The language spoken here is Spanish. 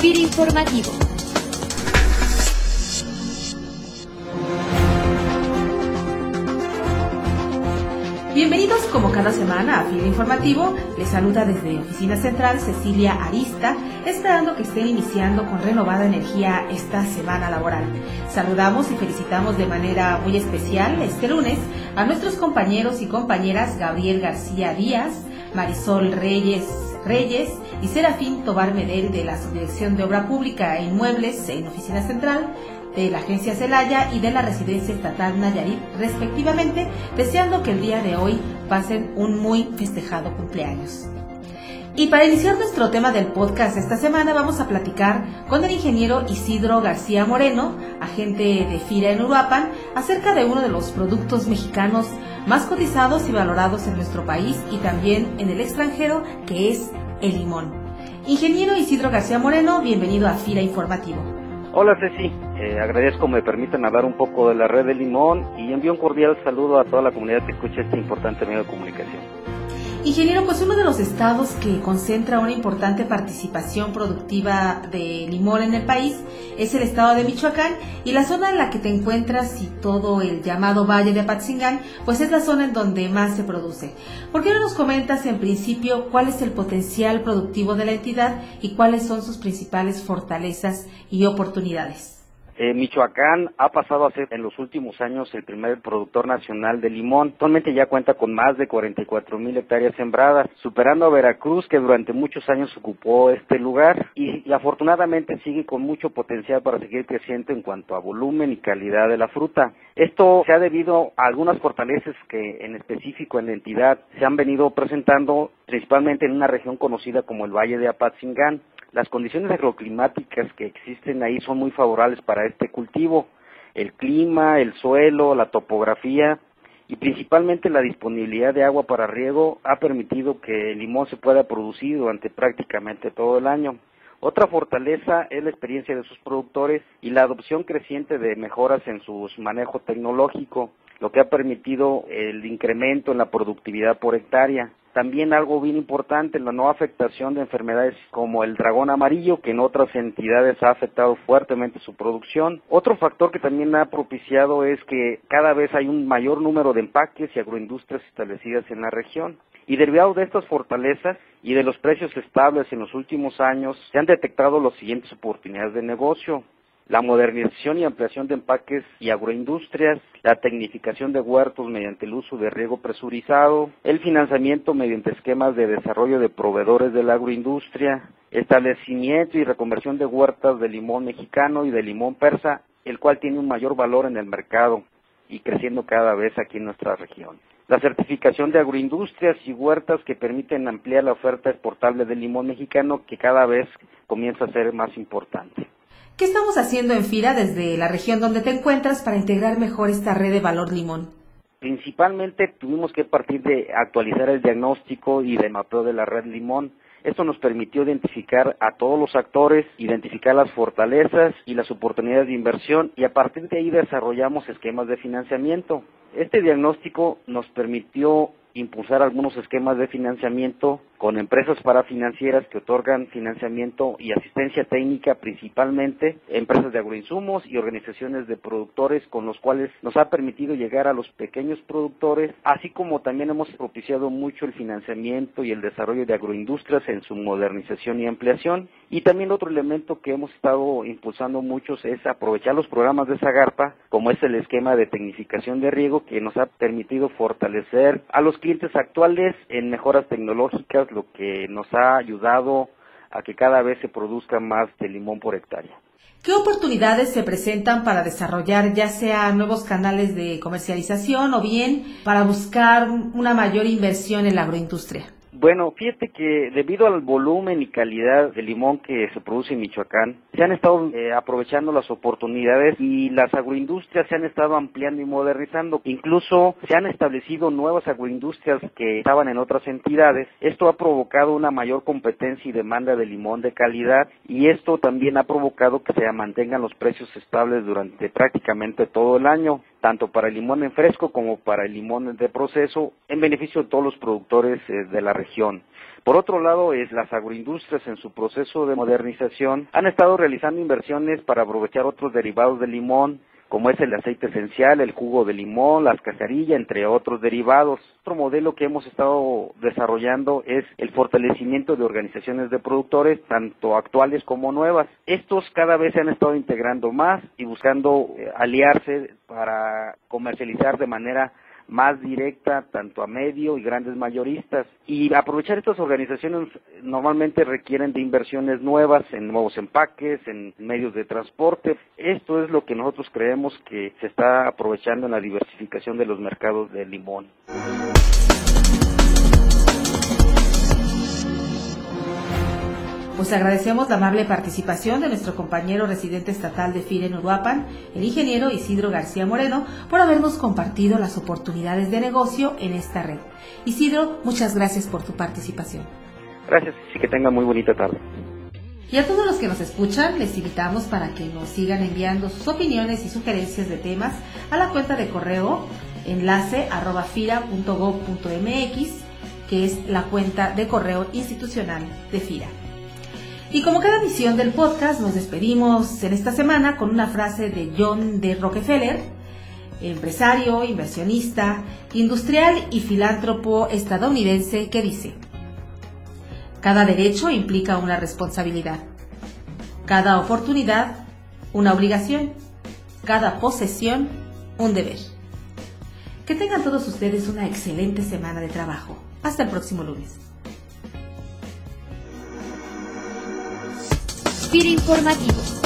FIR Informativo. Bienvenidos como cada semana a FIR Informativo. Les saluda desde Oficina Central Cecilia Arista, esperando que estén iniciando con renovada energía esta semana laboral. Saludamos y felicitamos de manera muy especial este lunes a nuestros compañeros y compañeras Gabriel García Díaz, Marisol Reyes Reyes y Serafín Tobar Medel de la Subdirección de Obra Pública e Inmuebles en Oficina Central, de la Agencia Celaya y de la Residencia Estatal Nayarit, respectivamente, deseando que el día de hoy pasen un muy festejado cumpleaños. Y para iniciar nuestro tema del podcast esta semana vamos a platicar con el ingeniero Isidro García Moreno, agente de FIRA en Uruapan, acerca de uno de los productos mexicanos más cotizados y valorados en nuestro país y también en el extranjero, que es el limón. Ingeniero Isidro García Moreno, bienvenido a FIRA Informativo. Hola Ceci, eh, agradezco me permitan hablar un poco de la red de limón y envío un cordial saludo a toda la comunidad que escucha este importante medio de comunicación. Ingeniero, pues uno de los estados que concentra una importante participación productiva de limón en el país es el estado de Michoacán y la zona en la que te encuentras y todo el llamado Valle de Apatzingán, pues es la zona en donde más se produce. ¿Por qué no nos comentas en principio cuál es el potencial productivo de la entidad y cuáles son sus principales fortalezas y oportunidades? Eh, Michoacán ha pasado a ser en los últimos años el primer productor nacional de limón. Actualmente ya cuenta con más de 44 mil hectáreas sembradas, superando a Veracruz que durante muchos años ocupó este lugar y, afortunadamente sigue con mucho potencial para seguir creciendo en cuanto a volumen y calidad de la fruta. Esto se ha debido a algunas fortalezas que en específico en la entidad se han venido presentando principalmente en una región conocida como el Valle de Apatzingán. Las condiciones agroclimáticas que existen ahí son muy favorables para este cultivo. El clima, el suelo, la topografía y principalmente la disponibilidad de agua para riego ha permitido que el limón se pueda producir durante prácticamente todo el año. Otra fortaleza es la experiencia de sus productores y la adopción creciente de mejoras en su manejo tecnológico, lo que ha permitido el incremento en la productividad por hectárea. También algo bien importante, la no afectación de enfermedades como el dragón amarillo, que en otras entidades ha afectado fuertemente su producción. Otro factor que también ha propiciado es que cada vez hay un mayor número de empaques y agroindustrias establecidas en la región. Y derivado de estas fortalezas y de los precios estables en los últimos años, se han detectado las siguientes oportunidades de negocio la modernización y ampliación de empaques y agroindustrias, la tecnificación de huertos mediante el uso de riego presurizado, el financiamiento mediante esquemas de desarrollo de proveedores de la agroindustria, establecimiento y reconversión de huertas de limón mexicano y de limón persa, el cual tiene un mayor valor en el mercado y creciendo cada vez aquí en nuestra región. La certificación de agroindustrias y huertas que permiten ampliar la oferta exportable del limón mexicano que cada vez comienza a ser más importante. ¿Qué estamos haciendo en FIRA desde la región donde te encuentras para integrar mejor esta red de valor limón? Principalmente tuvimos que partir de actualizar el diagnóstico y de mapeo de la red limón. Esto nos permitió identificar a todos los actores, identificar las fortalezas y las oportunidades de inversión y a partir de ahí desarrollamos esquemas de financiamiento. Este diagnóstico nos permitió impulsar algunos esquemas de financiamiento con empresas parafinancieras que otorgan financiamiento y asistencia técnica principalmente, empresas de agroinsumos y organizaciones de productores con los cuales nos ha permitido llegar a los pequeños productores, así como también hemos propiciado mucho el financiamiento y el desarrollo de agroindustrias en su modernización y ampliación. Y también otro elemento que hemos estado impulsando muchos es aprovechar los programas de Zagarpa, como es el esquema de tecnificación de riego que nos ha permitido fortalecer a los clientes actuales en mejoras tecnológicas lo que nos ha ayudado a que cada vez se produzca más de limón por hectárea. ¿Qué oportunidades se presentan para desarrollar ya sea nuevos canales de comercialización o bien para buscar una mayor inversión en la agroindustria? Bueno, fíjate que debido al volumen y calidad de limón que se produce en Michoacán, se han estado eh, aprovechando las oportunidades y las agroindustrias se han estado ampliando y modernizando. Incluso se han establecido nuevas agroindustrias que estaban en otras entidades. Esto ha provocado una mayor competencia y demanda de limón de calidad y esto también ha provocado que se mantengan los precios estables durante prácticamente todo el año tanto para el limón en fresco como para el limón de proceso, en beneficio de todos los productores eh, de la región. Por otro lado, es las agroindustrias en su proceso de modernización han estado realizando inversiones para aprovechar otros derivados del limón, como es el aceite esencial, el jugo de limón, las cascarillas, entre otros derivados. Otro modelo que hemos estado desarrollando es el fortalecimiento de organizaciones de productores, tanto actuales como nuevas. Estos cada vez se han estado integrando más y buscando eh, aliarse para comercializar de manera más directa tanto a medio y grandes mayoristas. Y aprovechar estas organizaciones normalmente requieren de inversiones nuevas en nuevos empaques, en medios de transporte. Esto es lo que nosotros creemos que se está aprovechando en la diversificación de los mercados de limón. Pues agradecemos la amable participación de nuestro compañero residente estatal de FIRE en Uruapan, el ingeniero Isidro García Moreno, por habernos compartido las oportunidades de negocio en esta red. Isidro, muchas gracias por tu participación. Gracias y que tengan muy bonita tarde. Y a todos los que nos escuchan, les invitamos para que nos sigan enviando sus opiniones y sugerencias de temas a la cuenta de correo enlace arroba que es la cuenta de correo institucional de FIRA. Y como cada edición del podcast, nos despedimos en esta semana con una frase de John D. Rockefeller, empresario, inversionista, industrial y filántropo estadounidense, que dice, cada derecho implica una responsabilidad, cada oportunidad una obligación, cada posesión un deber. Que tengan todos ustedes una excelente semana de trabajo. Hasta el próximo lunes. Informativo